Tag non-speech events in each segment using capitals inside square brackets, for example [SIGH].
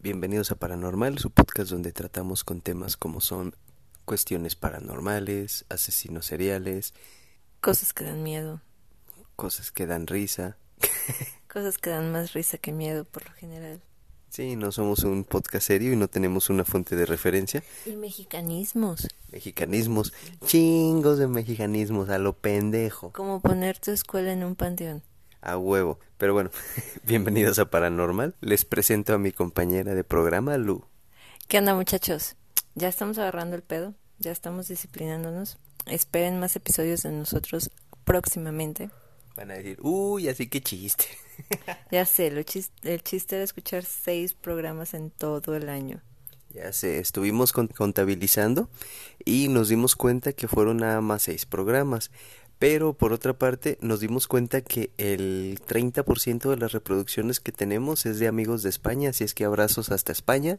Bienvenidos a Paranormal, su podcast donde tratamos con temas como son cuestiones paranormales, asesinos seriales, Cosas que dan miedo. cosas que dan risa. [LAUGHS] Cosas que dan más risa que miedo por lo general. Sí, no somos un podcast serio y no tenemos una fuente de referencia. Y mexicanismos. Mexicanismos, chingos de mexicanismos, a lo pendejo, Como poner tu escuela en un panteón. A huevo. Pero bueno, [LAUGHS] bienvenidos a Paranormal. Les presento a mi compañera de programa, Lu. ¿Qué onda muchachos? Ya estamos agarrando el pedo. Ya estamos disciplinándonos. Esperen más episodios de nosotros próximamente. Van a decir, uy, así que chiste. [LAUGHS] Ya sé, lo chis- el chiste era escuchar seis programas en todo el año. Ya sé, estuvimos con- contabilizando y nos dimos cuenta que fueron nada más seis programas. Pero por otra parte, nos dimos cuenta que el 30% de las reproducciones que tenemos es de amigos de España, así es que abrazos hasta España.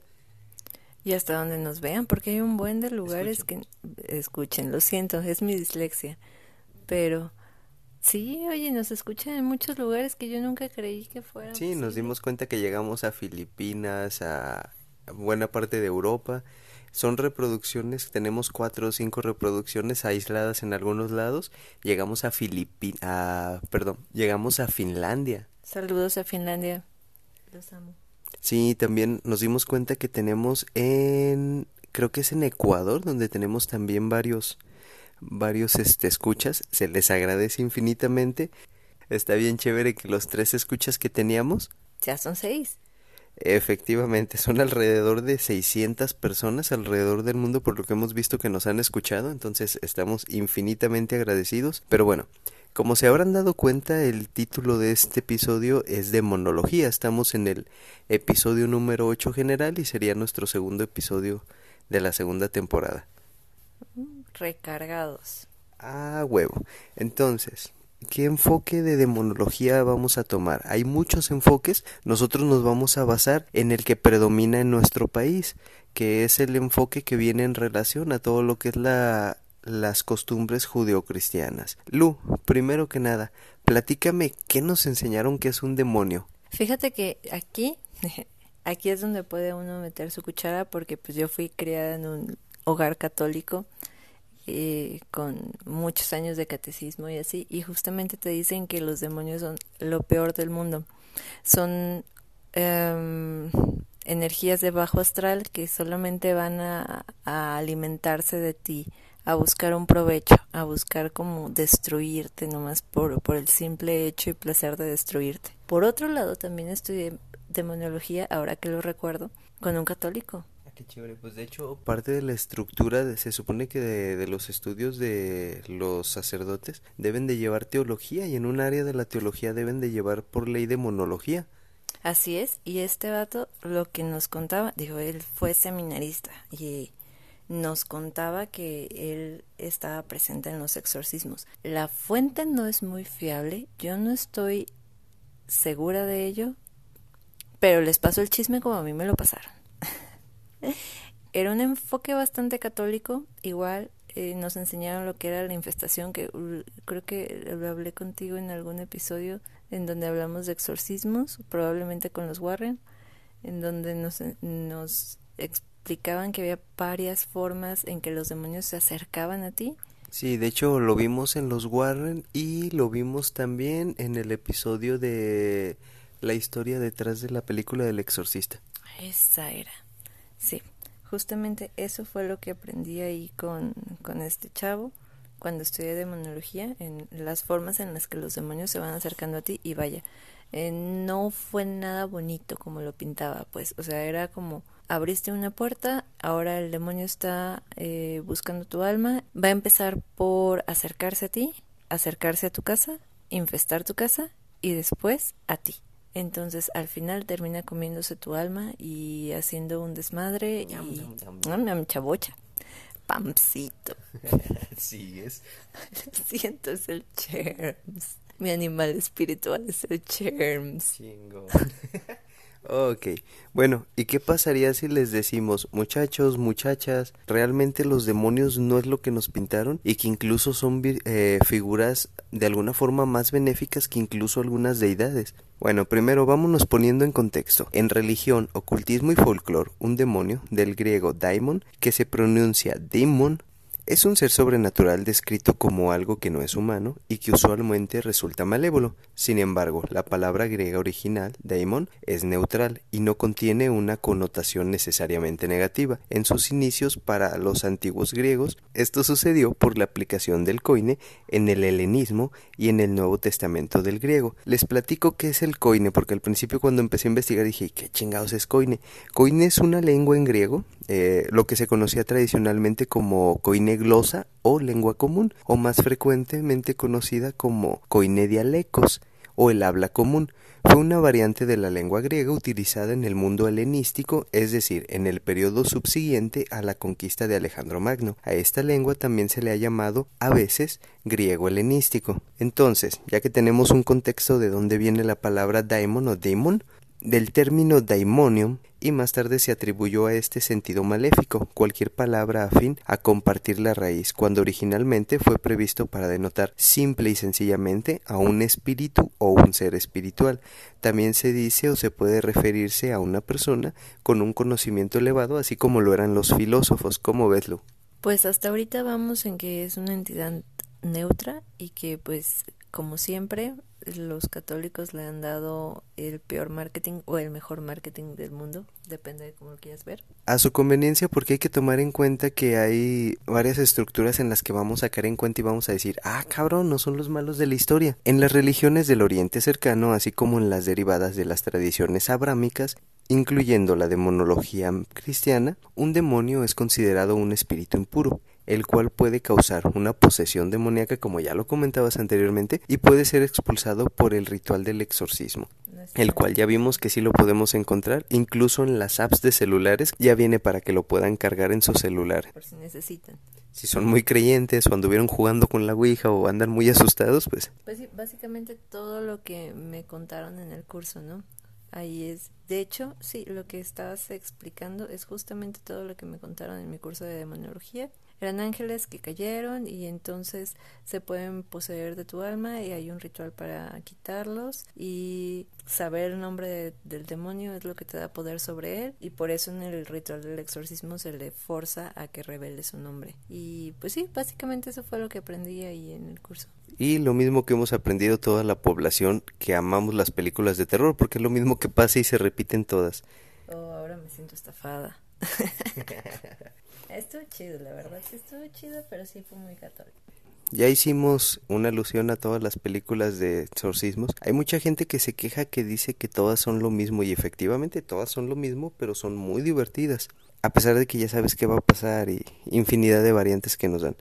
Y hasta donde nos vean, porque hay un buen de lugares que escuchen. Lo siento, es mi dislexia. Pero sí, oye, nos escuchan en muchos lugares que yo nunca creí que fueran. Sí, nos dimos cuenta que llegamos a Filipinas, a buena parte de Europa. Son reproducciones, tenemos cuatro o cinco reproducciones aisladas en algunos lados. Llegamos a Filipinas, a, perdón, llegamos a Finlandia. Saludos a Finlandia. Los amo. Sí, también nos dimos cuenta que tenemos en, creo que es en Ecuador, donde tenemos también varios, varios, este, escuchas. Se les agradece infinitamente. Está bien chévere que los tres escuchas que teníamos, Ya son seis. Efectivamente, son alrededor de 600 personas alrededor del mundo por lo que hemos visto que nos han escuchado. Entonces estamos infinitamente agradecidos. Pero bueno, como se habrán dado cuenta, el título de este episodio es Demonología. Estamos en el episodio número 8 general y sería nuestro segundo episodio de la segunda temporada. Recargados. Ah, huevo. Entonces, ¿qué enfoque de demonología vamos a tomar? Hay muchos enfoques. Nosotros nos vamos a basar en el que predomina en nuestro país, que es el enfoque que viene en relación a todo lo que es la las costumbres judeocristianas. Lu, primero que nada, platícame qué nos enseñaron que es un demonio. Fíjate que aquí, [LAUGHS] aquí es donde puede uno meter su cuchara porque pues yo fui criada en un hogar católico eh, con muchos años de catecismo y así, y justamente te dicen que los demonios son lo peor del mundo. Son em, energías de bajo astral que solamente van a, alimentarse de ti, a buscar un provecho, a buscar como destruirte nomás por, por el simple hecho y placer de destruirte. Por otro lado, también estudié demonología, ahora que lo recuerdo, con un católico. Qué chévere, pues de hecho parte de la estructura, de- se supone que de, de los estudios de los sacerdotes deben de llevar teología y en un área de la teología deben de llevar por ley demonología. Así es, y este vato lo que nos contaba, dijo, él fue seminarista y nos contaba que él estaba presente en los exorcismos. La fuente no es muy fiable, yo no estoy segura de ello, pero les paso el chisme como a mí me lo pasaron. Era un enfoque bastante católico, igual eh, nos enseñaron lo que era la infestación, que uh, creo que lo hablé contigo en algún episodio en donde hablamos de exorcismos, probablemente con los Warren, en donde nos, nos explicaban que había varias formas en que los demonios se acercaban a ti. Sí, de hecho lo vimos en los Warren y lo vimos también en el episodio de la historia detrás de la película del exorcista. Esa era. Sí, justamente eso fue lo que aprendí ahí con, con este chavo cuando estudié demonología, en las formas en las que los demonios se van acercando a ti y vaya, eh, no fue nada bonito como lo pintaba, pues, o sea, era como abriste una puerta, ahora el demonio está eh, buscando tu alma, va a empezar por acercarse a ti, acercarse a tu casa, infestar tu casa y después a ti. Entonces al final termina comiéndose tu alma y haciendo un desmadre y. Ñam, ñam, chabocha, pamcito. [LAUGHS] Sí, es. [LAUGHS] Siento es el Cherms. Mi animal espiritual es el Cherms. Chingón. [LAUGHS] Ok, bueno, ¿y qué pasaría si les decimos, muchachos, muchachas, realmente los demonios no es lo que nos pintaron y que incluso son eh, figuras de alguna forma más benéficas que incluso algunas deidades? Bueno, primero vámonos poniendo en contexto. En religión, ocultismo y folclore, un demonio, del griego daimon, que se pronuncia demon, es un ser sobrenatural descrito como algo que no es humano y que usualmente resulta malévolo. Sin embargo, la palabra griega original, daimon, es neutral y no contiene una connotación necesariamente negativa. En sus inicios para los antiguos griegos, esto sucedió por la aplicación del coine en el helenismo y en el Nuevo Testamento del griego. Les platico qué es el coine porque al principio cuando empecé a investigar dije, ¿qué chingados es coine? Coine es una lengua en griego, eh, lo que se conocía tradicionalmente como coine glosa o lengua común, o más frecuentemente conocida como coinedialecos o el habla común. Fue una variante de la lengua griega utilizada en el mundo helenístico, es decir, en el periodo subsiguiente a la conquista de Alejandro Magno. A esta lengua también se le ha llamado a veces griego helenístico. Entonces, ya que tenemos un contexto de dónde viene la palabra daimon o daemon, del término daimonium y más tarde se atribuyó a este sentido maléfico cualquier palabra afín a compartir la raíz, cuando originalmente fue previsto para denotar simple y sencillamente a un espíritu o un ser espiritual. También se dice o se puede referirse a una persona con un conocimiento elevado, así como lo eran los filósofos, como veslo. Pues hasta ahorita vamos en que es una entidad neutra y que pues como siempre los católicos le han dado el peor marketing o el mejor marketing del mundo, depende de cómo lo quieras ver. A su conveniencia porque hay que tomar en cuenta que hay varias estructuras en las que vamos a caer en cuenta y vamos a decir, ah cabrón, no son los malos de la historia. En las religiones del Oriente cercano, así como en las derivadas de las tradiciones abrámicas, incluyendo la demonología cristiana, un demonio es considerado un espíritu impuro el cual puede causar una posesión demoníaca como ya lo comentabas anteriormente y puede ser expulsado por el ritual del exorcismo el cual ya vimos que sí lo podemos encontrar, incluso en las apps de celulares ya viene para que lo puedan cargar en su celular. Por si necesitan. Si son muy creyentes o anduvieron jugando con la Ouija o andan muy asustados, pues... Pues sí, básicamente todo lo que me contaron en el curso, ¿no? Ahí es. De hecho, sí, lo que estabas explicando es justamente todo lo que me contaron en mi curso de demonología eran ángeles que cayeron y entonces se pueden poseer de tu alma y hay un ritual para quitarlos y saber el nombre del demonio es lo que te da poder sobre él y por eso en el ritual del exorcismo se le forza a que revele su nombre. Y pues sí, básicamente eso fue lo que aprendí ahí en el curso. Y lo mismo que hemos aprendido toda la población que amamos las películas de terror, porque es lo mismo que pasa y se repiten todas. Oh, ahora me siento estafada. [LAUGHS] Estuvo chido, la verdad, sí estuvo chido, pero sí fue muy católico. Ya hicimos una alusión a todas las películas de exorcismos. Hay mucha gente que se queja que dice que todas son lo mismo y efectivamente todas son lo mismo, pero son muy divertidas. A pesar de que ya sabes qué va a pasar y infinidad de variantes que nos dan.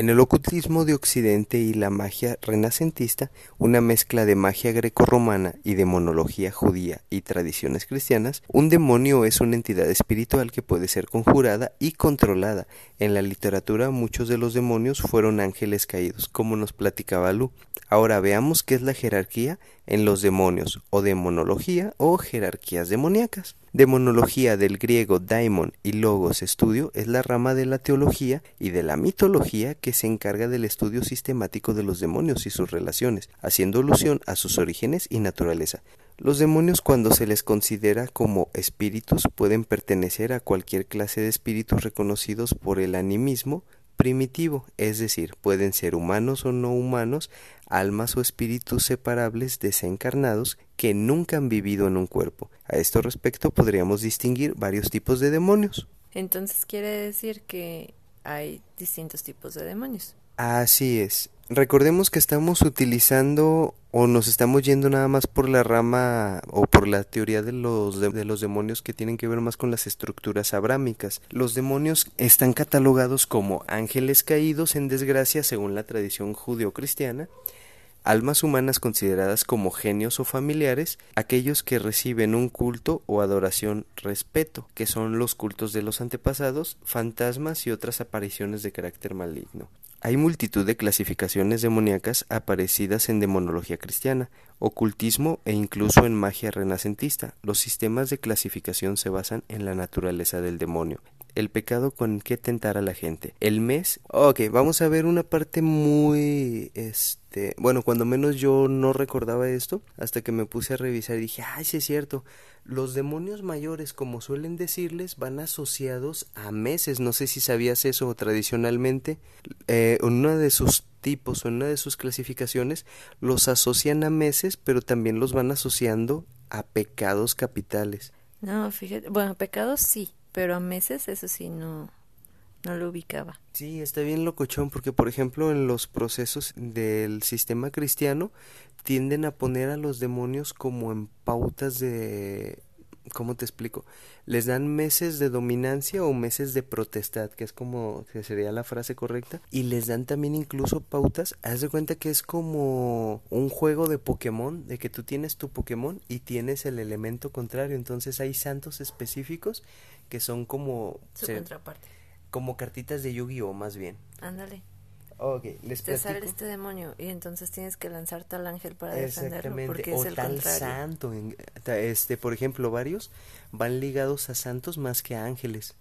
En el ocultismo de Occidente y la magia renacentista, una mezcla de magia grecorromana y demonología judía y tradiciones cristianas, un demonio es una entidad espiritual que puede ser conjurada y controlada. En la literatura muchos de los demonios fueron ángeles caídos, como nos platicaba Lu. Ahora veamos qué es la jerarquía en los demonios, o demonología o jerarquías demoníacas. Demonología del griego daimon y logos estudio es la rama de la teología y de la mitología que se encarga del estudio sistemático de los demonios y sus relaciones, haciendo alusión a sus orígenes y naturaleza. Los demonios cuando se les considera como espíritus pueden pertenecer a cualquier clase de espíritus reconocidos por el animismo, primitivo, es decir, pueden ser humanos o no humanos, almas o espíritus separables desencarnados que nunca han vivido en un cuerpo. A esto respecto podríamos distinguir varios tipos de demonios. Entonces quiere decir que hay distintos tipos de demonios. Así es. Recordemos que estamos utilizando o nos estamos yendo nada más por la rama o por la teoría de los, de, los demonios que tienen que ver más con las estructuras abrámicas. Los demonios están catalogados como ángeles caídos en desgracia según la tradición judeocristiana, almas humanas consideradas como genios o familiares, aquellos que reciben un culto o adoración respeto, que son los cultos de los antepasados, fantasmas y otras apariciones de carácter maligno. Hay multitud de clasificaciones demoníacas aparecidas en demonología cristiana, ocultismo e incluso en magia renacentista. Los sistemas de clasificación se basan en la naturaleza del demonio, el pecado con que tentar a la gente. El mes, ok, vamos a ver una parte muy, este, bueno, cuando menos yo no recordaba esto, hasta que me puse a revisar y dije, ay, sí es cierto, los demonios mayores, como suelen decirles, van asociados a meses, no sé si sabías eso tradicionalmente, eh, una de sus tipos o una de sus clasificaciones los asocian a meses, pero también los van asociando a pecados capitales. No, fíjate, bueno, pecados sí, pero a meses eso sí no, no lo ubicaba. Sí, está bien locochón porque por ejemplo en los procesos del sistema cristiano tienden a poner a los demonios como en pautas de ¿cómo te explico? Les dan meses de dominancia o meses de protestad, que es como que sería la frase correcta, y les dan también incluso pautas. Haz de cuenta que es como un juego de Pokémon, de que tú tienes tu Pokémon y tienes el elemento contrario, entonces hay santos específicos que son como Su contraparte. Como cartitas de Yu-Gi-Oh más bien. Ándale. Ok, les Te sale este demonio y entonces tienes que lanzar tal ángel para defenderlo porque o es el tal contrario. santo. Este, por ejemplo, varios van ligados a santos más que a ángeles.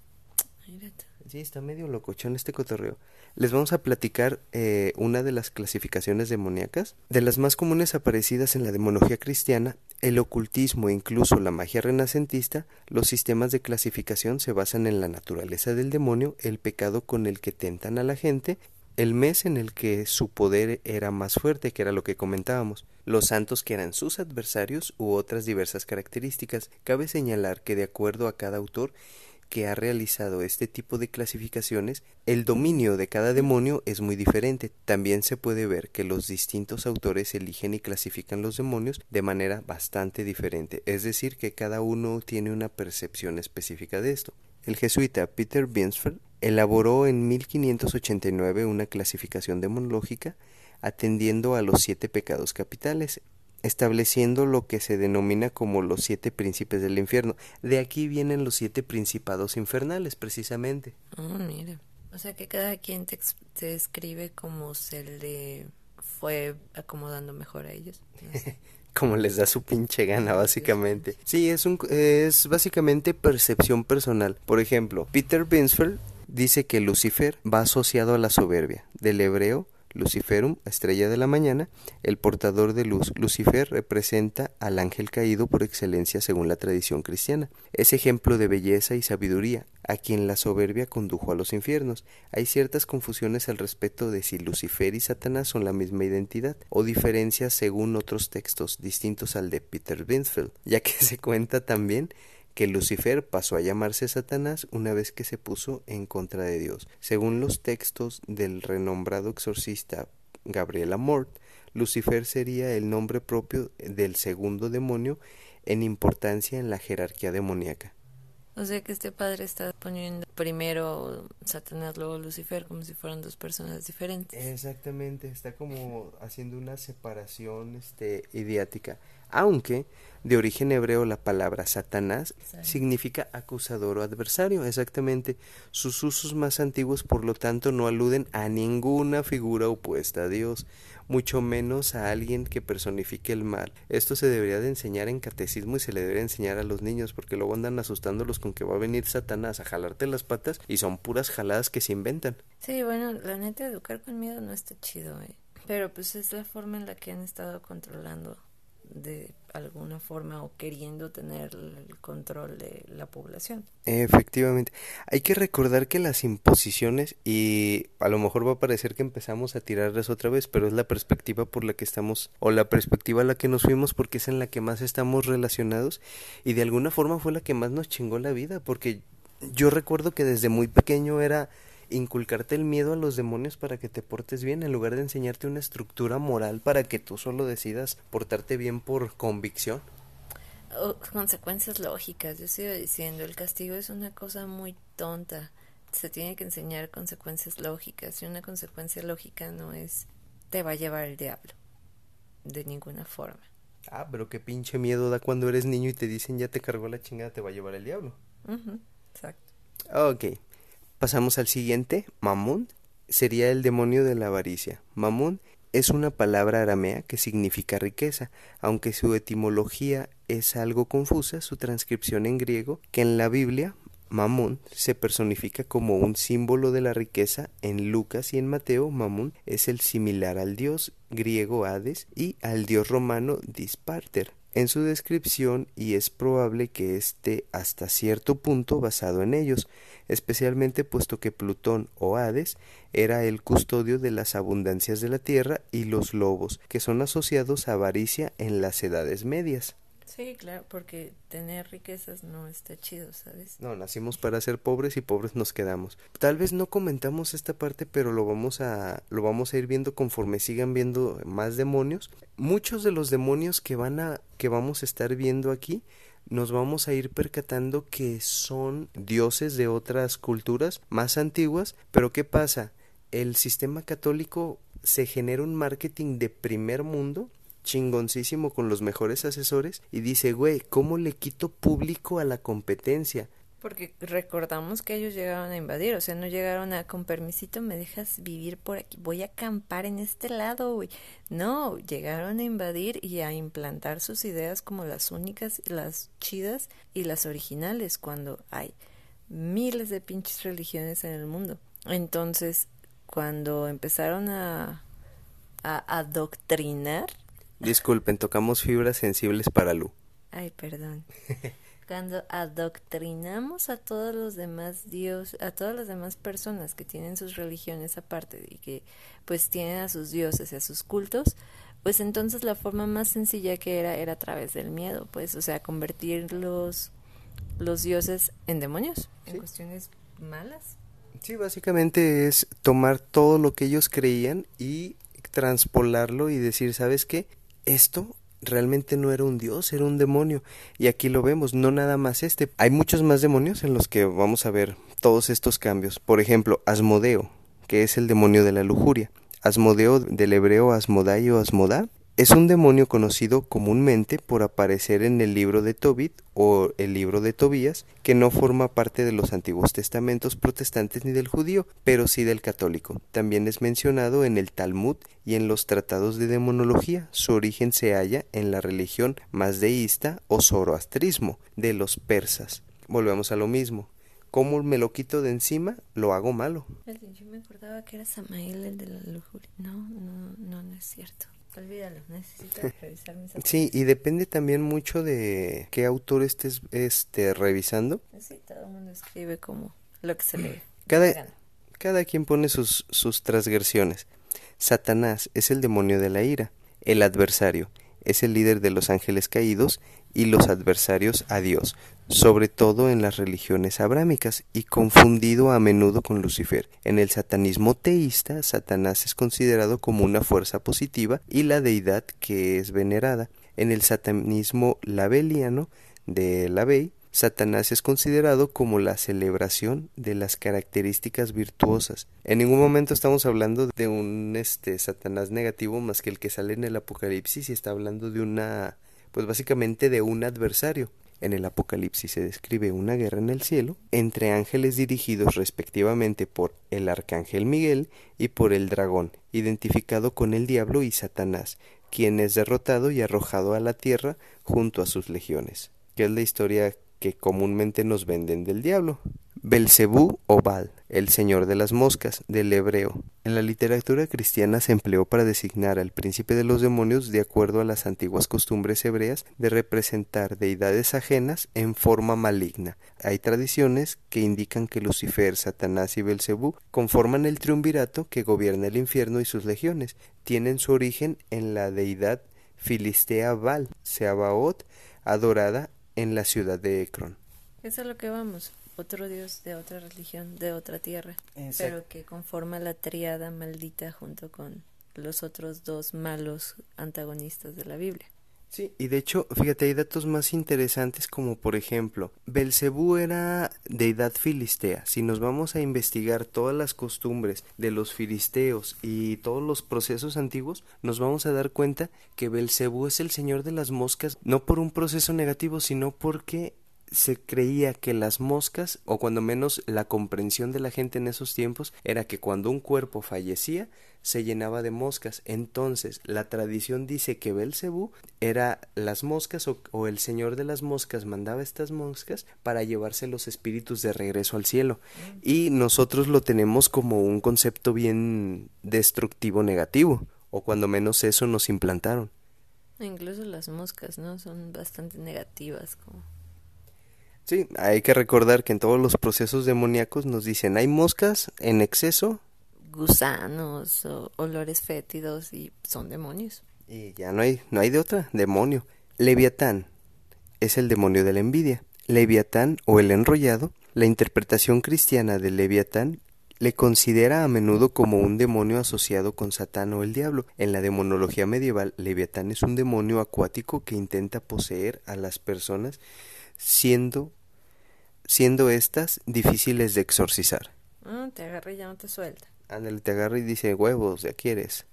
Mírate. Sí, está medio locochón este cotorreo. Les vamos a platicar eh, una de las clasificaciones demoníacas. De las más comunes aparecidas en la demonología cristiana, el ocultismo e incluso la magia renacentista, los sistemas de clasificación se basan en la naturaleza del demonio, el pecado con el que tentan a la gente, el mes en el que su poder era más fuerte, que era lo que comentábamos, los santos que eran sus adversarios u otras diversas características. Cabe señalar que de acuerdo a cada autor, que ha realizado este tipo de clasificaciones, el dominio de cada demonio es muy diferente. También se puede ver que los distintos autores eligen y clasifican los demonios de manera bastante diferente, es decir, que cada uno tiene una percepción específica de esto. El jesuita Peter Binsfeld elaboró en 1589 una clasificación demonológica atendiendo a los siete pecados capitales, estableciendo lo que se denomina como los siete príncipes del infierno. De aquí vienen los siete principados infernales, precisamente. Oh, mira. O sea que cada quien te, te escribe como se le fue acomodando mejor a ellos. No sé. [LAUGHS] Como les da su pinche gana, básicamente. Sí, es, un, es básicamente percepción personal. Por ejemplo, Peter Binsfeld dice que Lucifer va asociado a la soberbia, del hebreo Luciferum, estrella de la mañana, el portador de luz. Lucifer representa al ángel caído por excelencia según la tradición cristiana. Es ejemplo de belleza y sabiduría, a quien la soberbia condujo a los infiernos. Hay ciertas confusiones al respecto de si Lucifer y Satanás son la misma identidad, o diferencias según otros textos distintos al de Peter Binsfeld, ya que [LAUGHS] se cuenta también que Lucifer pasó a llamarse Satanás una vez que se puso en contra de Dios. Según los textos del renombrado exorcista Gabriel Amort, Lucifer sería el nombre propio del segundo demonio en importancia en la jerarquía demoníaca. O sea que este padre está poniendo primero Satanás, luego Lucifer, como si fueran dos personas diferentes. Exactamente, está como haciendo una separación este idiática, aunque de origen hebreo la palabra Satanás significa acusador o adversario, exactamente. Sus usos más antiguos, por lo tanto, no aluden a ninguna figura opuesta a Dios, mucho menos a alguien que personifique el mal. Esto se debería de enseñar en catecismo y se le debería enseñar a los niños, porque luego andan asustándolos con que va a venir Satanás a jalarte las patas y son puras jaladas que se inventan. Sí, bueno, la neta, educar con miedo no está chido, eh. Pero pues es la forma en la que han estado controlando de alguna forma o queriendo tener el control de la población. Efectivamente. Hay que recordar que las imposiciones, y a lo mejor va a parecer que empezamos a tirarlas otra vez, pero es la perspectiva por la que estamos, o la perspectiva a la que nos fuimos, porque es en la que más estamos relacionados, y de alguna forma fue la que más nos chingó la vida, porque yo recuerdo que desde muy pequeño era inculcarte el miedo a los demonios para que te portes bien, en lugar de enseñarte una estructura moral para que tú solo decidas portarte bien por convicción. O consecuencias lógicas, yo sigo diciendo, el castigo es una cosa muy tonta. Se tiene que enseñar consecuencias lógicas y una consecuencia lógica no es te va a llevar el diablo. De ninguna forma. Ah, pero qué pinche miedo da cuando eres niño y te dicen ya te cargó la chingada, te va a llevar el diablo. Ujú, Exacto. Ok, pasamos al siguiente. Mamón sería el demonio de la avaricia. Mamón es una palabra aramea que significa riqueza, aunque su etimología es algo confusa, su transcripción en griego, que en la Biblia Mamón se personifica como un símbolo de la riqueza en Lucas y en Mateo. Mamón es el similar al dios griego Hades y al dios romano Disparter en su descripción y es probable que esté hasta cierto punto basado en ellos, especialmente puesto que Plutón o Hades era el custodio de las abundancias de la tierra y los lobos, que son asociados a avaricia en las edades medias. Sí, claro, porque tener riquezas no está chido, ¿sabes? No, nacimos para ser pobres y pobres nos quedamos. Tal vez no comentamos esta parte, pero lo vamos a lo vamos a ir viendo conforme sigan viendo más demonios. Muchos de los demonios que van a que vamos a estar viendo aquí nos vamos a ir percatando que son dioses de otras culturas más antiguas, pero ¿qué pasa? El sistema católico se genera un marketing de primer mundo chingoncísimo con los mejores asesores y dice, güey, ¿cómo le quito público a la competencia? Porque recordamos que ellos llegaron a invadir, o sea, no llegaron a con permisito me dejas vivir por aquí, voy a acampar en este lado, güey. No, llegaron a invadir y a implantar sus ideas como las únicas, las chidas y las originales cuando hay miles de pinches religiones en el mundo. Entonces, cuando empezaron a a adoctrinar Disculpen, tocamos fibras sensibles para Lu. Ay, perdón. [LAUGHS] Cuando adoctrinamos a todos los demás dios, a todas las demás personas que tienen sus religiones aparte y que pues tienen a sus dioses y a sus cultos, pues entonces la forma más sencilla que era era a través del miedo, pues, o sea, convertir los, los dioses en demonios, en cuestiones malas. Sí, básicamente es tomar todo lo que ellos creían y transpolarlo y decir, ¿sabes qué? Esto realmente no era un dios, era un demonio. Y aquí lo vemos, no nada más este. Hay muchos más demonios en los que vamos a ver todos estos cambios. Por ejemplo, Asmodeo, que es el demonio de la lujuria. Asmodeo del hebreo Asmodai o Asmodá es un demonio conocido comúnmente por aparecer en el libro de Tobit o el libro de Tobías, que no forma parte de los antiguos testamentos protestantes ni del judío, pero sí del católico. También es mencionado en el Talmud y en los tratados de demonología. Su origen se halla en la religión más deísta o zoroastrismo de los persas. Volvemos a lo mismo. ¿Cómo me lo quito de encima? Lo hago malo. Yo me acordaba que era Samael el de la lujuria. No, no, no, no es cierto. Olvídalo, necesito revisar mis Sí, y depende también mucho de qué autor estés este, revisando. Sí, todo el mundo escribe como lo que se lee. Cada, cada quien pone sus, sus transgresiones. Satanás es el demonio de la ira, el adversario, es el líder de los ángeles caídos y los adversarios a Dios, sobre todo en las religiones abrámicas y confundido a menudo con Lucifer. En el satanismo teísta, Satanás es considerado como una fuerza positiva y la deidad que es venerada. En el satanismo labeliano de Lavey, Satanás es considerado como la celebración de las características virtuosas. En ningún momento estamos hablando de un este Satanás negativo más que el que sale en el Apocalipsis y está hablando de una pues básicamente de un adversario. En el Apocalipsis se describe una guerra en el cielo entre ángeles dirigidos respectivamente por el arcángel Miguel y por el dragón, identificado con el diablo y Satanás, quien es derrotado y arrojado a la tierra junto a sus legiones, que es la historia que comúnmente nos venden del diablo. Belcebú o Baal, el señor de las moscas, del hebreo. En la literatura cristiana se empleó para designar al príncipe de los demonios de acuerdo a las antiguas costumbres hebreas de representar deidades ajenas en forma maligna. Hay tradiciones que indican que Lucifer, Satanás y Belcebú conforman el triunvirato que gobierna el infierno y sus legiones. Tienen su origen en la deidad filistea Baal, Seabaot, adorada en la ciudad de Ekron. Eso es lo que vamos otro dios de otra religión, de otra tierra, pero que conforma la triada maldita junto con los otros dos malos antagonistas de la Biblia. Sí, y de hecho, fíjate, hay datos más interesantes como por ejemplo, Belcebú era deidad filistea. Si nos vamos a investigar todas las costumbres de los filisteos y todos los procesos antiguos, nos vamos a dar cuenta que Belcebú es el señor de las moscas, no por un proceso negativo, sino porque se creía que las moscas, o cuando menos la comprensión de la gente en esos tiempos, era que cuando un cuerpo fallecía, se llenaba de moscas. Entonces, la tradición dice que Belcebú era las moscas o, el señor de las moscas mandaba estas moscas para llevarse los espíritus de regreso al cielo. Y nosotros lo tenemos como un concepto bien destructivo negativo, o cuando menos eso nos implantaron. Incluso las moscas, ¿no? Son bastante negativas. Como... Sí, hay que recordar que en todos los procesos demoníacos nos dicen hay moscas en exceso. Gusanos o olores fétidos y son demonios. Y ya no hay, no hay de otra, demonio. Leviatán es el demonio de la envidia. Leviatán o el enrollado, la interpretación cristiana de Leviatán le considera a menudo como un demonio asociado con Satán o el diablo. En la demonología medieval, Leviatán es un demonio acuático que intenta poseer a las personas siendo siendo estas difíciles de exorcizar. Ah, te agarra y ya no te suelta. Ándale, te agarra y dice, huevos, ya quieres.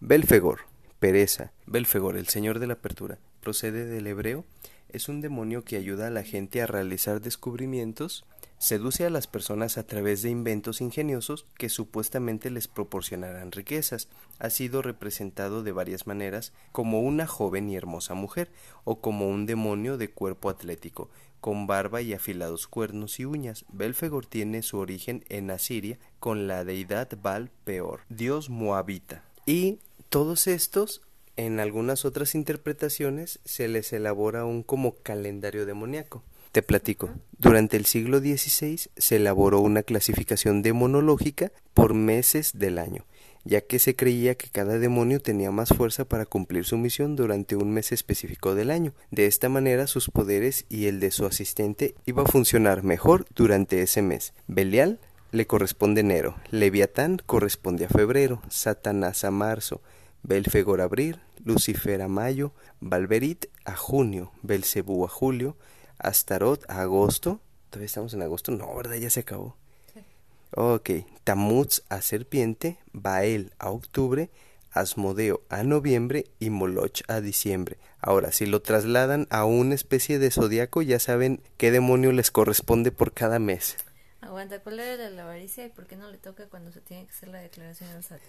Belfegor, pereza. Belfegor, el señor de la apertura, procede del hebreo. Es un demonio que ayuda a la gente a realizar descubrimientos Seduce a las personas a través de inventos ingeniosos que supuestamente les proporcionarán riquezas. Ha sido representado de varias maneras como una joven y hermosa mujer o como un demonio de cuerpo atlético, con barba y afilados cuernos y uñas. Belfegor tiene su origen en Asiria con la deidad Baal Peor, dios moabita. Y todos estos en algunas otras interpretaciones se les elabora un como calendario demoníaco. Te platico. Durante el siglo XVI se elaboró una clasificación demonológica por meses del año, ya que se creía que cada demonio tenía más fuerza para cumplir su misión durante un mes específico del año. De esta manera sus poderes y el de su asistente iba a funcionar mejor durante ese mes. Belial le corresponde enero, Leviatán corresponde a febrero, Satanás a marzo, Belfegor a abril, Lucifer a mayo, Valverit a junio, Belcebú a julio, Astarot a agosto. Todavía estamos en agosto. No, ¿verdad? Ya se acabó. Ok. Tamuz a serpiente. Bael a octubre. Asmodeo a noviembre y Moloch a diciembre. Ahora, si lo trasladan a una especie de zodiaco, ya saben qué demonio les corresponde por cada mes. Aguanta, ¿cuál era la avaricia y por qué no le toca cuando se tiene que hacer la declaración al SAT?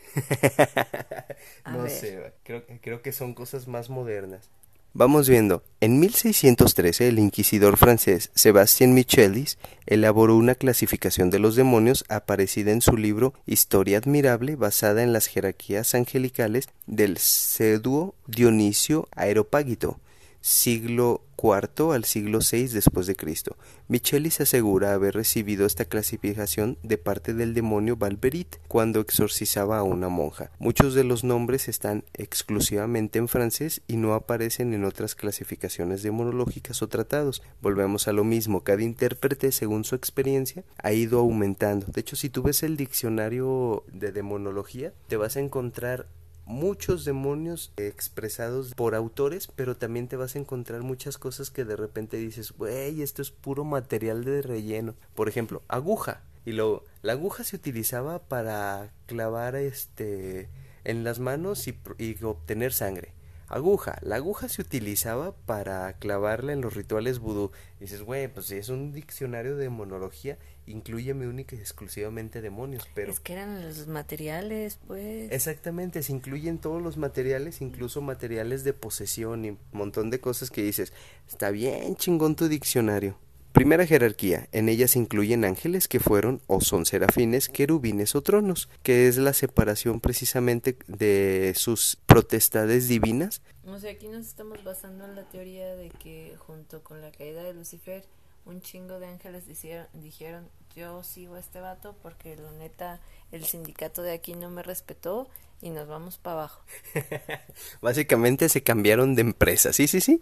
[LAUGHS] no sé, creo, creo que son cosas más modernas. Vamos viendo. En 1613 el inquisidor francés Sébastien Michelis elaboró una clasificación de los demonios aparecida en su libro Historia admirable basada en las jerarquías angelicales del pseudo Dionisio Aeropagito siglo IV al siglo VI después de Cristo. Michelis asegura haber recibido esta clasificación de parte del demonio Valverit cuando exorcizaba a una monja. Muchos de los nombres están exclusivamente en francés y no aparecen en otras clasificaciones demonológicas o tratados. Volvemos a lo mismo, cada intérprete según su experiencia ha ido aumentando. De hecho, si tú ves el diccionario de demonología, te vas a encontrar muchos demonios expresados por autores, pero también te vas a encontrar muchas cosas que de repente dices, güey, esto es puro material de relleno. Por ejemplo, aguja. Y luego, la aguja se utilizaba para clavar este en las manos y, obtener sangre. Aguja. La aguja se utilizaba para clavarla en los rituales vudú. dices, güey, pues es un diccionario de monología, incluyeme única y exclusivamente demonios, pero... Es que eran los materiales, pues. Exactamente, se incluyen todos los materiales, incluso materiales de posesión y un montón de cosas que dices, está bien chingón tu diccionario. Primera jerarquía. En ella se incluyen ángeles que fueron o son serafines, querubines o tronos, que es la separación precisamente de sus protestades divinas. O sea, aquí nos estamos basando en la teoría de que junto con la caída de Lucifer, un chingo de ángeles dijeron, dijeron yo sigo a este vato porque la neta el sindicato de aquí no me respetó y nos vamos para abajo. [LAUGHS] Básicamente se cambiaron de empresa, sí, sí, sí.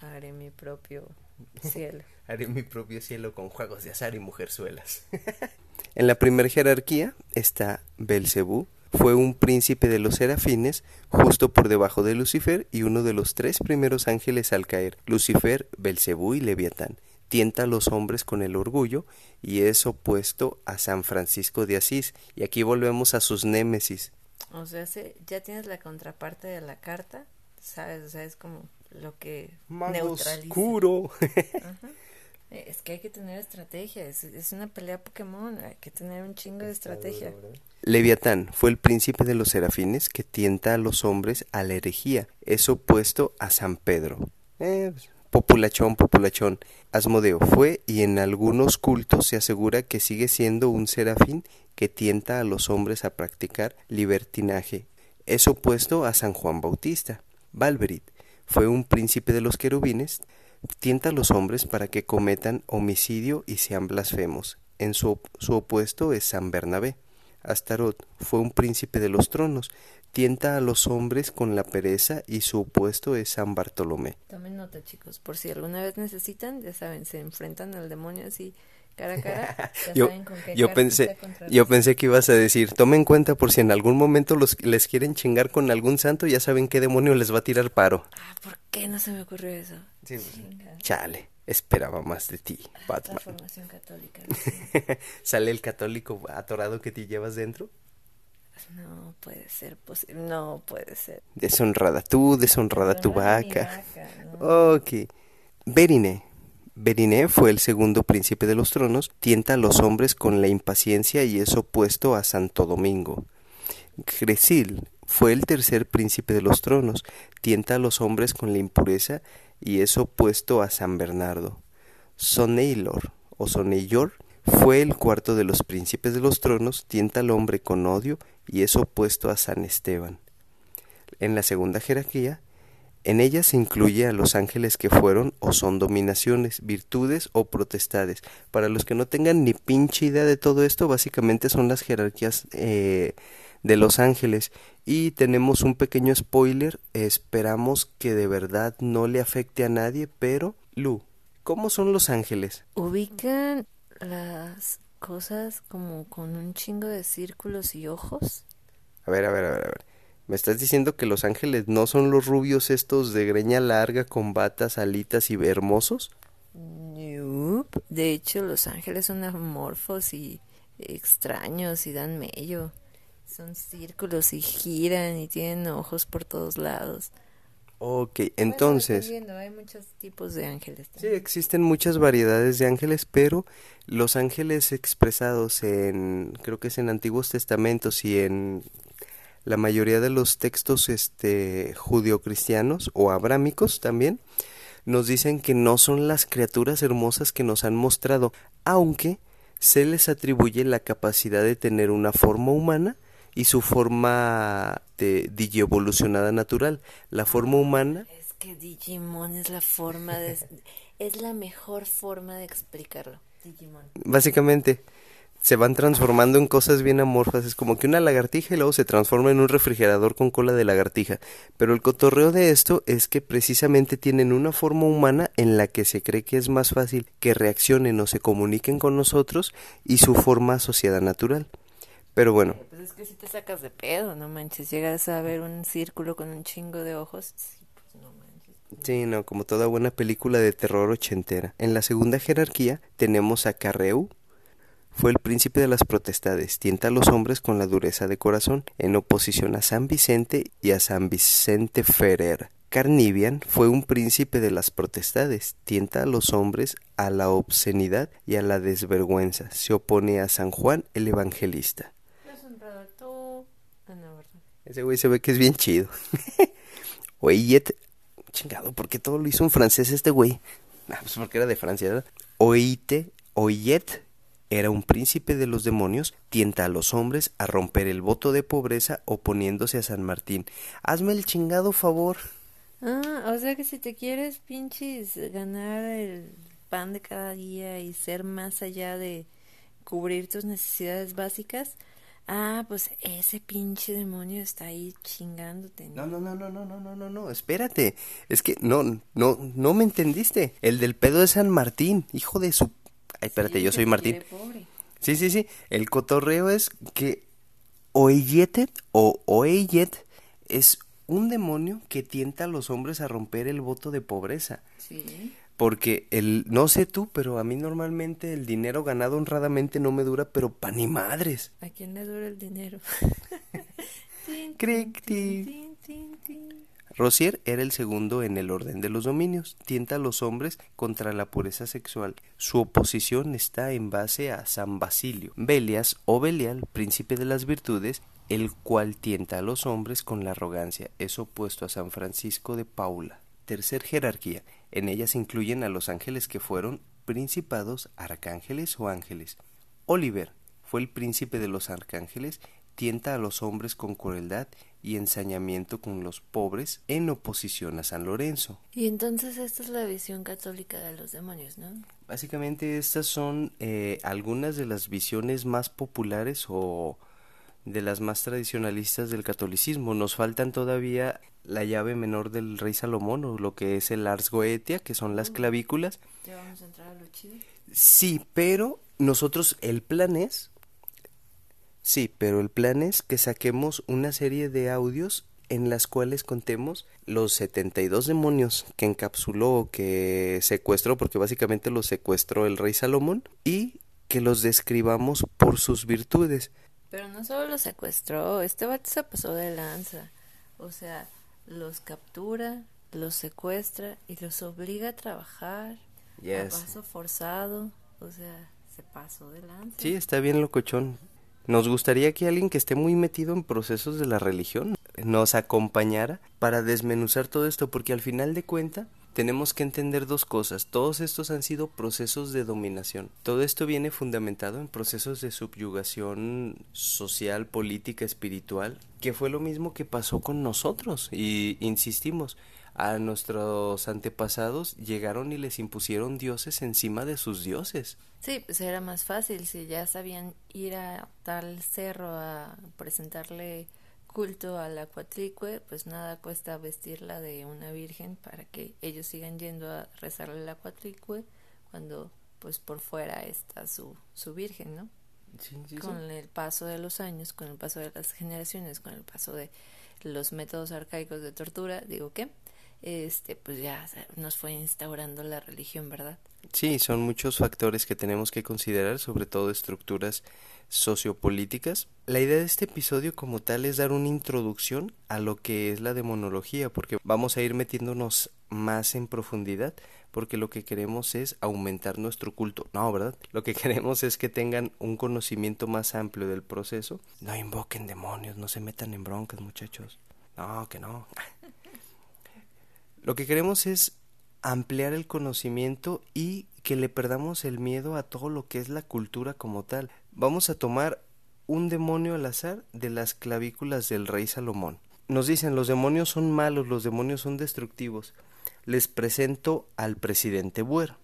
Haré mi propio cielo. [LAUGHS] Haré mi propio cielo con juegos de azar y mujerzuelas. [LAUGHS] en la primera jerarquía está Belcebú. Fue un príncipe de los serafines, justo por debajo de Lucifer y uno de los tres primeros ángeles al caer, Lucifer, Belcebú y Leviatán. Tienta a los hombres con el orgullo y es opuesto a San Francisco de Asís. Y aquí volvemos a sus némesis. O sea, ya tienes la contraparte de la carta, ¿sabes? O sea, es como lo que Más oscuro. [LAUGHS] Es que hay que tener estrategia, es, es una pelea Pokémon, hay que tener un chingo de estrategia. Leviatán fue el príncipe de los serafines que tienta a los hombres a la herejía, es opuesto a San Pedro. Eh, populachón, populachón. Asmodeo fue y en algunos cultos se asegura que sigue siendo un serafín que tienta a los hombres a practicar libertinaje. Es opuesto a San Juan Bautista. Valverit fue un príncipe de los querubines, tienta a los hombres para que cometan homicidio y sean blasfemos. En su, su opuesto es San Bernabé. Astarot fue un príncipe de los tronos, tienta a los hombres con la pereza y su opuesto es San Bartolomé. Tomen nota, chicos, por si alguna vez necesitan, ya saben, se enfrentan al demonio así cara a cara. [LAUGHS] Ya yo, saben con qué yo pensé, yo pensé que ibas a decir, tomen en cuenta por si en algún momento los, les quieren chingar con algún santo, ya saben qué demonio les va a tirar paro. Ah, ¿por qué no se me ocurrió eso? pues. Chale, esperaba más de ti, La Batman. formación católica. [LAUGHS] ¿Sale el católico atorado que te llevas dentro? No puede ser posible. No puede ser. Deshonrada tú, deshonrada tu vaca. vaca, ¿no? Ok. Berine. Berine fue el segundo príncipe de los tronos, tienta a los hombres con la impaciencia y es opuesto a Santo Domingo. Gresil fue el tercer príncipe de los tronos, tienta a los hombres con la impureza y es opuesto a San Bernardo. Soneilor o Soneillor fue el cuarto de los príncipes de los tronos, tienta al hombre con odio y es opuesto a San Esteban. En la segunda jerarquía, en ella se incluye a los ángeles que fueron o son dominaciones, virtudes o protestades. Para los que no tengan ni pinche idea de todo esto, básicamente son las jerarquías eh, de los ángeles. Y tenemos un pequeño spoiler, esperamos que de verdad no le afecte a nadie, pero Lu, ¿cómo son los ángeles? Ubican las cosas como con un chingo de círculos y ojos. A ver, a ver, a ver, a ver. ¿Me estás diciendo que los ángeles no son los rubios estos de greña larga con batas, alitas y hermosos? Nope. De hecho, los ángeles son amorfos y extraños y dan mello. Son círculos y giran y tienen ojos por todos lados. Ok, entonces... Bueno, hay muchos tipos de ángeles. Sí, también. existen muchas variedades de ángeles, pero los ángeles expresados en, creo que es en Antiguos Testamentos y en la mayoría de los textos este, judio-cristianos o abrámicos también, nos dicen que no son las criaturas hermosas que nos han mostrado, aunque se les atribuye la capacidad de tener una forma humana y su forma de digievolucionada natural. La forma humana Es que Digimon es la forma de... [LAUGHS] es la mejor forma de explicarlo. Digimon. Básicamente, se van transformando en cosas bien amorfas. Es como que una lagartija y luego se transforma en un refrigerador con cola de lagartija. Pero el cotorreo de esto es que precisamente tienen una forma humana en la que se cree que es más fácil que reaccionen o se comuniquen con nosotros y su forma asociada natural. Pero bueno, Pues es que si te sacas de pedo, no manches. Llegas a ver un círculo con un chingo de ojos. Sí, pues no manches. sí, no, como toda buena película de terror ochentera. En la segunda jerarquía tenemos a Carreu, fue el príncipe de las protestades, tienta a los hombres con la dureza de corazón, en oposición a San Vicente y a San Vicente Ferrer. Carnivian fue un príncipe de las protestades, tienta a los hombres a la obscenidad y a la desvergüenza, se opone a San Juan el Evangelista. Es un radar tú. Ah, no, ¿verdad? Ese güey se ve que es bien chido. [LAUGHS] Oeyet, chingado, ¿por qué todo lo hizo en francés este güey? Ah, pues porque era de Francia, ¿verdad? Oite, Oyet era un príncipe de los demonios, tienta a los hombres a romper el voto de pobreza oponiéndose a San Martín. Hazme el chingado favor. Ah, o sea que si te quieres pinches ganar el pan de cada día y ser más allá de cubrir tus necesidades básicas, ah, pues ese pinche demonio está ahí chingándote. No, no, no, no, no, no, no, no, no, espérate. Es que no, no, no me entendiste. El del pedo de San Martín, hijo de su... Ay, espérate, Sí, yo soy Martín. pobre. Sí, sí, sí. El cotorreo es que Oeyetet o Oeyet es un demonio que tienta a los hombres a romper el voto de pobreza. Sí. Porque el, no sé tú, pero a mí normalmente el dinero ganado honradamente no me dura, pero pa' ni madres. ¿A quién le dura el dinero? [LAUGHS] Cric, tin, tin. tin, tin, tin. Rosier era el segundo en el orden de los dominios, tienta a los hombres contra la pureza sexual. Su oposición está en base a San Basilio, Belias o Belial, príncipe de las virtudes, el cual tienta a los hombres con la arrogancia, es opuesto a San Francisco de Paula. Tercer jerarquía, en ella se incluyen a los ángeles que fueron principados, arcángeles o ángeles. Oliver fue el príncipe de los arcángeles, tienta a los hombres con crueldad y ensañamiento con los pobres en oposición a San Lorenzo. Y entonces esta es la visión católica de los demonios, ¿no? Básicamente estas son eh, algunas de las visiones más populares o de las más tradicionalistas del catolicismo. Nos faltan todavía la llave menor del rey Salomón o lo que es el Ars Goetia, que son las clavículas. ¿Ya vamos a entrar a lo chido? Sí, pero nosotros el plan es Sí, pero el plan es que saquemos una serie de audios en las cuales contemos los 72 demonios que encapsuló o que secuestró, porque básicamente los secuestró el rey Salomón, y que los describamos por sus virtudes. Pero no solo los secuestró, este vato se pasó de lanza. O sea, los captura, los secuestra y los obliga a trabajar a paso forzado. O sea, se pasó de lanza. Sí, está bien locochón. Nos gustaría que alguien que esté muy metido en procesos de la religión nos acompañara para desmenuzar todo esto, porque al final de cuenta tenemos que entender dos cosas. Todos estos han sido procesos de dominación. Todo esto viene fundamentado en procesos de subyugación social, política, espiritual, que fue lo mismo que pasó con nosotros. Y insistimos, a nuestros antepasados llegaron y les impusieron dioses encima de sus dioses. Sí, pues era más fácil, si ya sabían ir a tal cerro a presentarle culto a la cuatricue, pues nada cuesta vestirla de una virgen para que ellos sigan yendo a rezarle la cuatricue cuando pues por fuera está su, su virgen, ¿no? con el paso de los años, con el paso de las generaciones, con el paso de los métodos arcaicos de tortura, digo que este, pues ya nos fue instaurando la religión, ¿verdad? Sí, son muchos factores que tenemos que considerar, sobre todo estructuras sociopolíticas. La idea de este episodio como tal es dar una introducción a lo que es la demonología, porque vamos a ir metiéndonos más en profundidad, porque lo que queremos es aumentar nuestro culto. No, ¿verdad? Lo que [LAUGHS] queremos es que tengan un conocimiento más amplio del proceso. No invoquen demonios, no se metan en broncas, muchachos. No, que no. [LAUGHS] Lo que queremos es ampliar el conocimiento y que le perdamos el miedo a todo lo que es la cultura como tal. Vamos a tomar un demonio al azar de las clavículas del rey Salomón. Nos dicen los demonios son malos, los demonios son destructivos. Les presento al presidente Buer.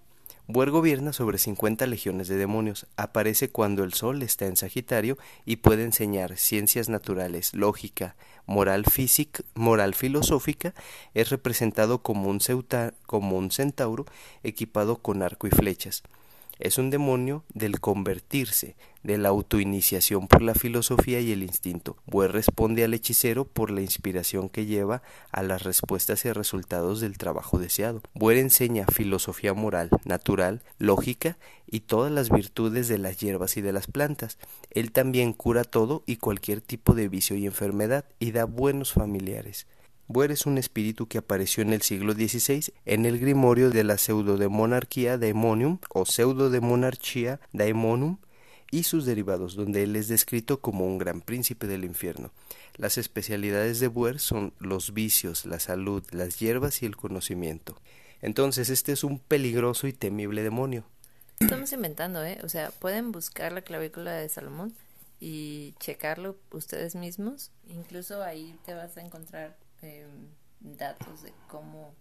Buer gobierna sobre 50 legiones de demonios. Aparece cuando el sol está en Sagitario y puede enseñar ciencias naturales, lógica, moral física, moral filosófica. Es representado como un, como un centauro equipado con arco y flechas. Es un demonio del convertirse, de la autoiniciación por la filosofía y el instinto. Buer responde al hechicero por la inspiración que lleva a las respuestas y resultados del trabajo deseado. Buer enseña filosofía moral, natural, lógica y todas las virtudes de las hierbas y de las plantas. Él también cura todo y cualquier tipo de vicio y enfermedad y da buenos familiares. Buer es un espíritu que apareció en el siglo XVI en el grimorio de la pseudodemonarquía daemonium o pseudodemonarchía daemonum y sus derivados, donde él es descrito como un gran príncipe del infierno. Las especialidades de Buer son los vicios, la salud, las hierbas y el conocimiento. Entonces, este es un peligroso y temible demonio. Estamos inventando, ¿eh? O sea, pueden buscar la clavícula de Salomón y checarlo ustedes mismos. Incluso ahí te vas a encontrar Em, datos de cómo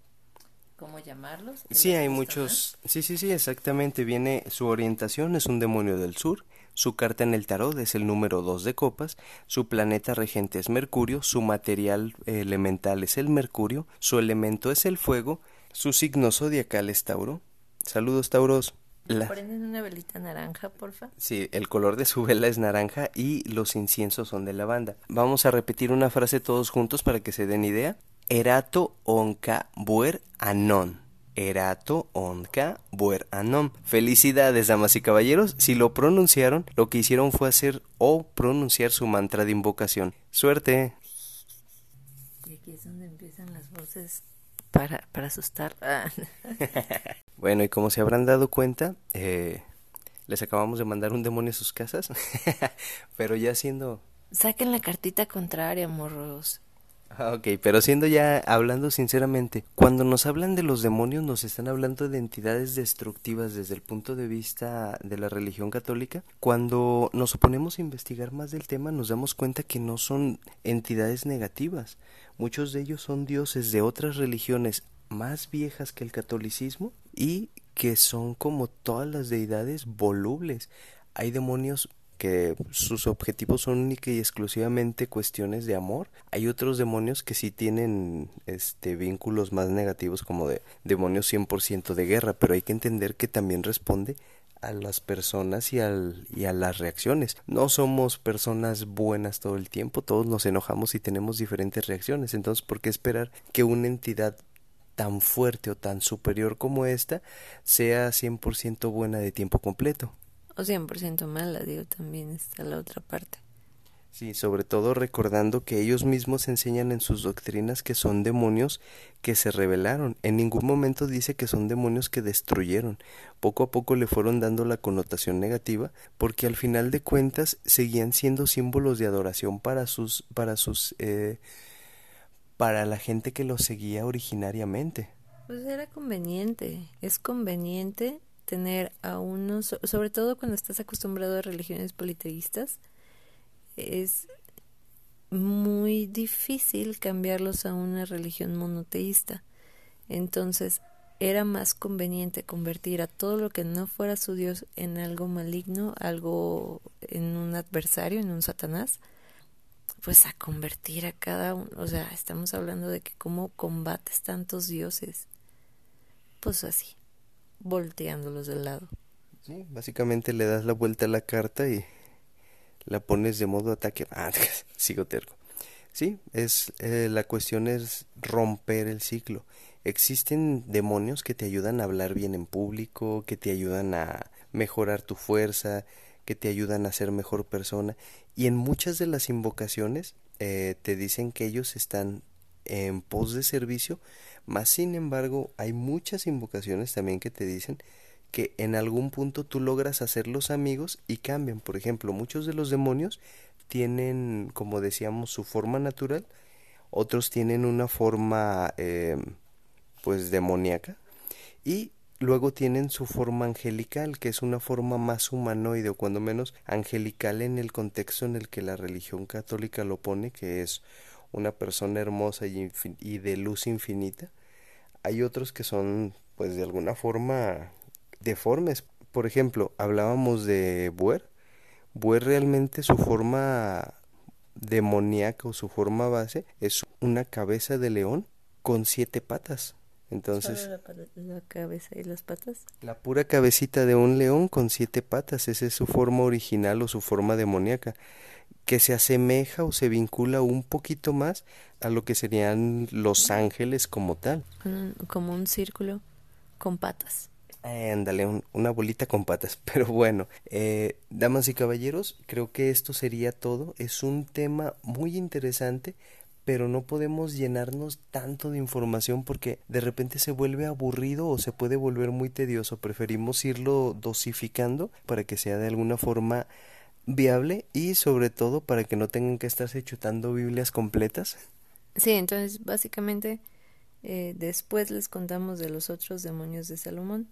cómo llamarlos. Sí, hay muchos. Sí, sí, sí, exactamente. Viene su orientación es un demonio del sur. Su carta en el tarot es el número 2 de copas. Su planeta regente es Mercurio. Su material elemental es el Mercurio. Su elemento es el fuego. Su signo zodiacal es Tauro. Saludos, Tauros. La... ¿Prenden una velita naranja, porfa? Sí, el color de su vela es naranja y los inciensos son de lavanda. Vamos a repetir una frase todos juntos para que se den idea. Erato onca buer anon. Erato onca buer anon. Felicidades, damas y caballeros. Si lo pronunciaron, lo que hicieron fue hacer o pronunciar su mantra de invocación. Suerte. Y aquí es donde empiezan las voces. Para, para asustar. [LAUGHS] bueno, y como se habrán dado cuenta, eh, les acabamos de mandar un demonio a sus casas, [LAUGHS] pero ya siendo... Saquen la cartita contraria, morros. Ah, ok, pero siendo ya hablando sinceramente, cuando nos hablan de los demonios nos están hablando de entidades destructivas desde el punto de vista de la religión católica. Cuando nos oponemos a investigar más del tema nos damos cuenta que no son entidades negativas. Muchos de ellos son dioses de otras religiones más viejas que el catolicismo y que son como todas las deidades volubles. Hay demonios que sus objetivos son única y exclusivamente cuestiones de amor. Hay otros demonios que sí tienen este vínculos más negativos como de demonios 100% de guerra, pero hay que entender que también responde a las personas y, al, y a las reacciones. No somos personas buenas todo el tiempo, todos nos enojamos y tenemos diferentes reacciones. Entonces, ¿por qué esperar que una entidad tan fuerte o tan superior como esta sea 100% buena de tiempo completo. O 100% mala, digo, también está la otra parte. Sí, sobre todo recordando que ellos mismos enseñan en sus doctrinas que son demonios que se rebelaron. En ningún momento dice que son demonios que destruyeron. Poco a poco le fueron dando la connotación negativa porque al final de cuentas seguían siendo símbolos de adoración para sus, para sus eh, para la gente que lo seguía originariamente. Pues era conveniente, es conveniente tener a unos, sobre todo cuando estás acostumbrado a religiones politeístas, es muy difícil cambiarlos a una religión monoteísta. Entonces, era más conveniente convertir a todo lo que no fuera su Dios en algo maligno, algo en un adversario, en un Satanás, pues a convertir a cada uno, o sea, estamos hablando de que cómo combates tantos dioses, pues así, volteándolos del lado. Sí, básicamente le das la vuelta a la carta y la pones de modo ataque. [LAUGHS] Ah, [LAUGHS] sigo terco. Sí, es eh, la cuestión es romper el ciclo. Existen demonios que te ayudan a hablar bien en público, que te ayudan a mejorar tu fuerza, que te ayudan a ser mejor persona. Y en muchas de las invocaciones eh, te dicen que ellos están en pos de servicio, más sin embargo hay muchas invocaciones también que te dicen que en algún punto tú logras hacerlos amigos y cambian. Por ejemplo, muchos de los demonios tienen, como decíamos, su forma natural, otros tienen una forma eh, pues demoníaca y Luego tienen su forma angelical, que es una forma más humanoide, o cuando menos angelical en el contexto en el que la religión católica lo pone, que es una persona hermosa y, y de luz infinita. Hay otros que son, pues de alguna forma, deformes. Por ejemplo, hablábamos de Buer. Buer realmente su forma demoníaca o su forma base es una cabeza de león con siete patas. Entonces, la, cabeza y las patas. La pura cabecita de un león con siete patas, esa es su forma original o su forma demoníaca, que se asemeja o se vincula un poquito más a lo que serían los ángeles como tal. como un círculo con patas. Ándale, una bolita con patas. [LAUGHS] Pero bueno, eh, damas y caballeros, creo que esto sería todo. Es un tema muy interesante pero no podemos llenarnos tanto de información porque de repente se vuelve aburrido o se puede volver muy tedioso. Preferimos irlo dosificando para que sea de alguna forma viable y sobre todo para que no tengan que estarse chutando Biblias completas. Sí, entonces básicamente eh, después les contamos de los otros demonios de Salomón.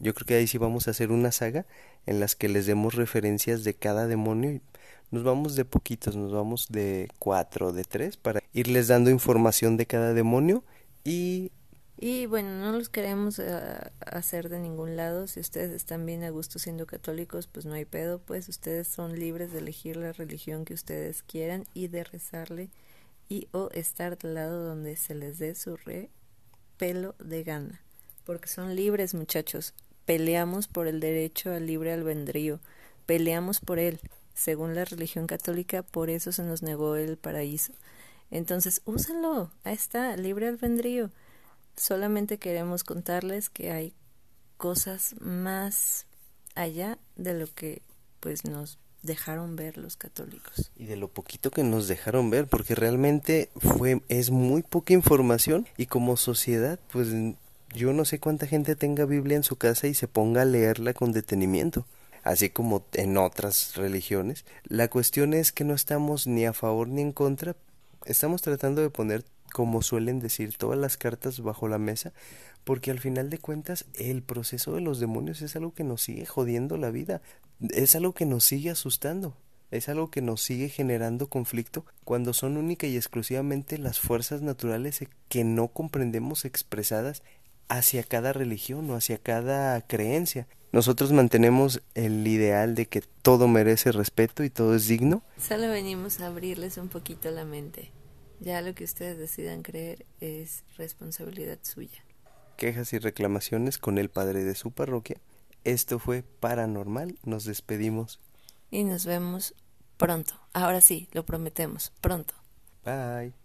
Yo creo que ahí sí vamos a hacer una saga en las que les demos referencias de cada demonio nos vamos de poquitos, nos vamos de cuatro, de tres, para irles dando información de cada demonio y... Y bueno, no los queremos eh, hacer de ningún lado. Si ustedes están bien a gusto siendo católicos, pues no hay pedo, pues ustedes son libres de elegir la religión que ustedes quieran y de rezarle y o estar del lado donde se les dé su re pelo de gana. Porque son libres, muchachos. Peleamos por el derecho al libre albedrío. Peleamos por él según la religión católica, por eso se nos negó el paraíso. Entonces, úsalo, ahí está, libre albedrío. Solamente queremos contarles que hay cosas más allá de lo que pues nos dejaron ver los católicos. Y de lo poquito que nos dejaron ver, porque realmente fue es muy poca información y como sociedad, pues yo no sé cuánta gente tenga Biblia en su casa y se ponga a leerla con detenimiento, así como en otras religiones. La cuestión es que no estamos ni a favor ni en contra, estamos tratando de poner, como suelen decir, todas las cartas bajo la mesa, porque al final de cuentas el proceso de los demonios es algo que nos sigue jodiendo la vida, es algo que nos sigue asustando, es algo que nos sigue generando conflicto cuando son única y exclusivamente las fuerzas naturales que no comprendemos expresadas hacia cada religión o hacia cada creencia. Nosotros mantenemos el ideal de que todo merece respeto y todo es digno. Solo venimos a abrirles un poquito la mente. Ya lo que ustedes decidan creer es responsabilidad suya quejas y reclamaciones con el padre de su parroquia. Esto fue paranormal, nos despedimos. Y nos vemos pronto. Ahora sí, lo prometemos, pronto. Bye.